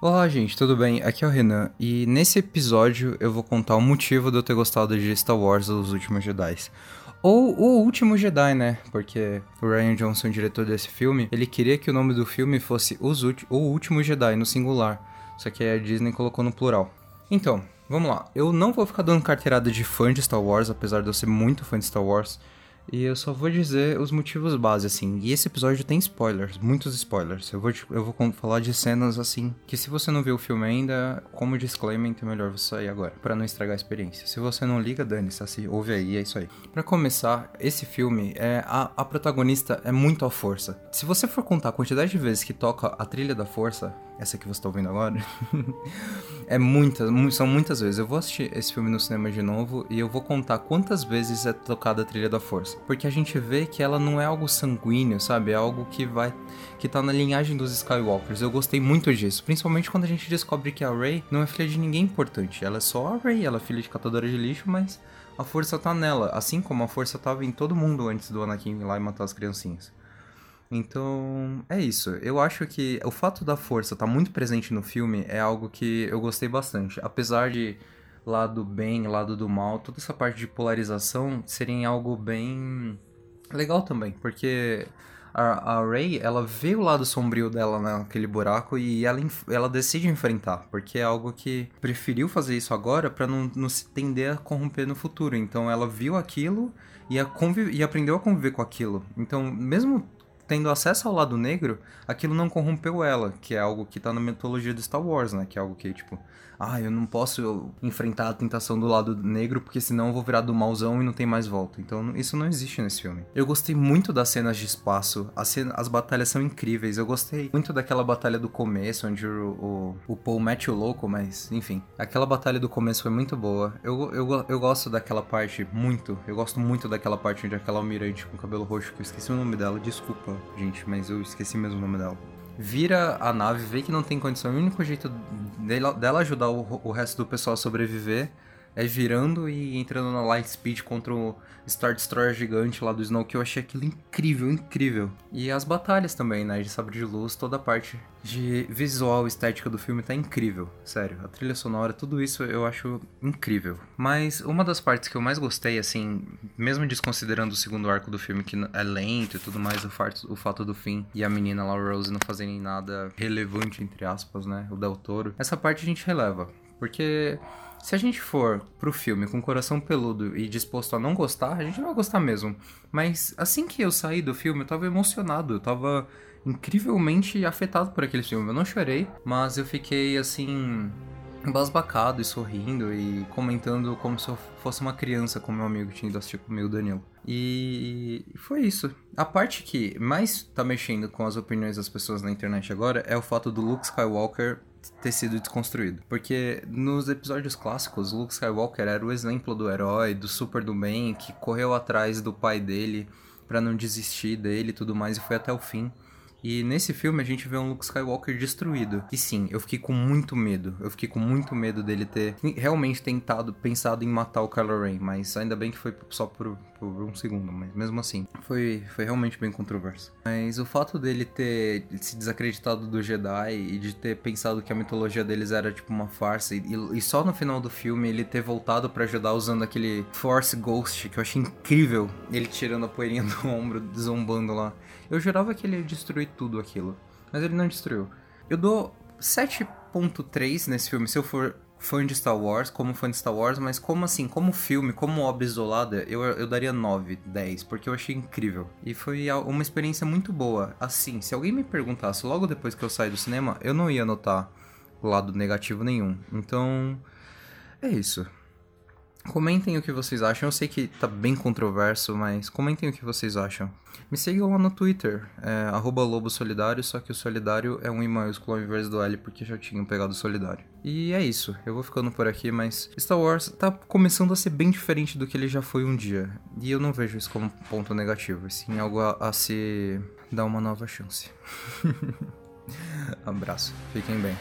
Olá, gente, tudo bem? Aqui é o Renan e nesse episódio eu vou contar o motivo de eu ter gostado de Star Wars Os Últimos Jedi. Ou O Último Jedi, né? Porque o Ryan Johnson, diretor desse filme, ele queria que o nome do filme fosse Os O Último Jedi, no singular. Só que a Disney colocou no plural. Então, vamos lá. Eu não vou ficar dando carteirada de fã de Star Wars, apesar de eu ser muito fã de Star Wars. E eu só vou dizer os motivos base, assim. E esse episódio tem spoilers, muitos spoilers. Eu vou, eu vou falar de cenas, assim, que se você não viu o filme ainda, como disclaimer, então é melhor você sair agora, para não estragar a experiência. Se você não liga, dane-se, assim, ouve aí, é isso aí. Para começar, esse filme, é a, a protagonista é muito a força. Se você for contar a quantidade de vezes que toca a trilha da força, essa que você tá ouvindo agora, é muitas, são muitas vezes. Eu vou assistir esse filme no cinema de novo e eu vou contar quantas vezes é tocada a trilha da força. Porque a gente vê que ela não é algo sanguíneo, sabe? É algo que vai. que tá na linhagem dos Skywalkers. Eu gostei muito disso. Principalmente quando a gente descobre que a Rey não é filha de ninguém importante. Ela é só a Rey, ela é filha de catadora de lixo, mas a força tá nela. Assim como a força tava em todo mundo antes do Anakin ir lá e matar as criancinhas. Então, é isso. Eu acho que o fato da força estar tá muito presente no filme é algo que eu gostei bastante. Apesar de lado bem, lado do mal, toda essa parte de polarização seria algo bem legal também, porque a, a Ray, ela vê o lado sombrio dela naquele buraco e ela, ela decide enfrentar, porque é algo que preferiu fazer isso agora para não, não se tender a corromper no futuro. Então ela viu aquilo e, a e aprendeu a conviver com aquilo. Então, mesmo tendo acesso ao lado negro, aquilo não corrompeu ela, que é algo que tá na mitologia do Star Wars, né? Que é algo que, tipo, ah, eu não posso enfrentar a tentação do lado negro porque senão eu vou virar do mauzão e não tem mais volta. Então isso não existe nesse filme. Eu gostei muito das cenas de espaço, as, as batalhas são incríveis. Eu gostei muito daquela batalha do começo, onde o, o, o Paul mete o louco, mas enfim. Aquela batalha do começo foi muito boa. Eu, eu, eu gosto daquela parte muito. Eu gosto muito daquela parte onde aquela almirante com cabelo roxo, que eu esqueci o nome dela, desculpa, gente, mas eu esqueci mesmo o nome dela vira a nave, vê que não tem condição. O único jeito dela, ajudar o resto do pessoal a sobreviver é virando e entrando na Light Speed contra o Star Destroyer gigante lá do Snow, que eu achei aquilo incrível, incrível. E as batalhas também, né, de sabre de luz, toda a parte de visual, estética do filme tá incrível, sério. A trilha sonora, tudo isso eu acho incrível. Mas uma das partes que eu mais gostei, assim, mesmo desconsiderando o segundo arco do filme, que é lento e tudo mais, o fato, o fato do fim e a menina lá, Rose, não fazerem nada relevante, entre aspas, né, o Del Toro, essa parte a gente releva. Porque se a gente for pro filme com o coração peludo e disposto a não gostar, a gente não vai gostar mesmo. Mas assim que eu saí do filme, eu tava emocionado, eu tava incrivelmente afetado por aquele filme. Eu não chorei, mas eu fiquei assim embasbacado e sorrindo e comentando como se eu fosse uma criança com meu amigo que tinha ido assistir comigo, Danilo. E foi isso. A parte que mais tá mexendo com as opiniões das pessoas na internet agora é o fato do Luke Skywalker ter sido desconstruído. Porque nos episódios clássicos, Luke Skywalker era o exemplo do herói, do super do bem, que correu atrás do pai dele para não desistir dele e tudo mais e foi até o fim. E nesse filme a gente vê um Luke Skywalker destruído. E sim, eu fiquei com muito medo. Eu fiquei com muito medo dele ter realmente tentado, pensado em matar o Kylo Ren. Mas ainda bem que foi só por, por um segundo. Mas mesmo assim, foi, foi realmente bem controverso. Mas o fato dele ter se desacreditado do Jedi e de ter pensado que a mitologia deles era tipo uma farsa. E, e só no final do filme ele ter voltado para ajudar usando aquele Force Ghost que eu achei incrível. Ele tirando a poeirinha do ombro, zombando lá. Eu jurava que ele ia destruir tudo aquilo, mas ele não destruiu. Eu dou 7.3 nesse filme, se eu for fã de Star Wars, como fã de Star Wars, mas como assim, como filme, como obra isolada, eu, eu daria 9, 10, porque eu achei incrível. E foi uma experiência muito boa. Assim, se alguém me perguntasse logo depois que eu saí do cinema, eu não ia notar lado negativo nenhum. Então, é isso. Comentem o que vocês acham. Eu sei que tá bem controverso, mas comentem o que vocês acham. Me sigam lá no Twitter, é, Lobo Solidário, só que o solidário é um I maiúsculo ao invés do L, porque já tinham pegado o solidário. E é isso, eu vou ficando por aqui, mas Star Wars tá começando a ser bem diferente do que ele já foi um dia. E eu não vejo isso como ponto negativo, sim algo a, a se dar uma nova chance. Abraço, fiquem bem.